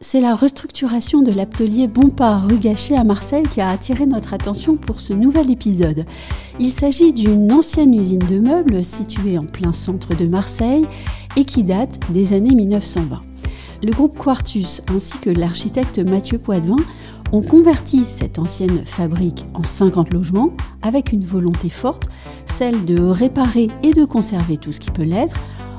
c'est la restructuration de l'atelier Bompard rue Gachet à Marseille qui a attiré notre attention pour ce nouvel épisode. Il s'agit d'une ancienne usine de meubles située en plein centre de Marseille et qui date des années 1920. Le groupe Quartus ainsi que l'architecte Mathieu Poitvin ont converti cette ancienne fabrique en 50 logements avec une volonté forte, celle de réparer et de conserver tout ce qui peut l'être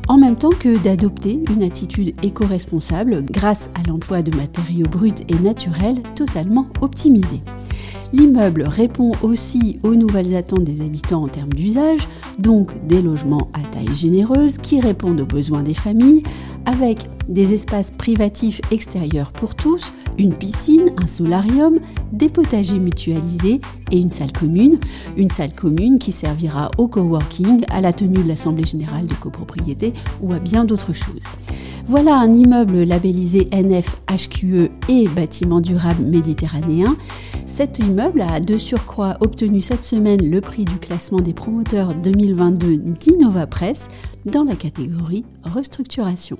en même temps que d'adopter une attitude éco-responsable grâce à l'emploi de matériaux bruts et naturels totalement optimisés. L'immeuble répond aussi aux nouvelles attentes des habitants en termes d'usage, donc des logements à taille généreuse qui répondent aux besoins des familles, avec des espaces privatifs extérieurs pour tous, une piscine, un solarium, des potagers mutualisés et une salle commune. Une salle commune qui servira au coworking, à la tenue de l'Assemblée générale de copropriété ou à bien d'autres choses. Voilà un immeuble labellisé NFHQE et bâtiment durable méditerranéen. Cet immeuble a de surcroît obtenu cette semaine le prix du classement des promoteurs 2022 d'Innova Press dans la catégorie restructuration.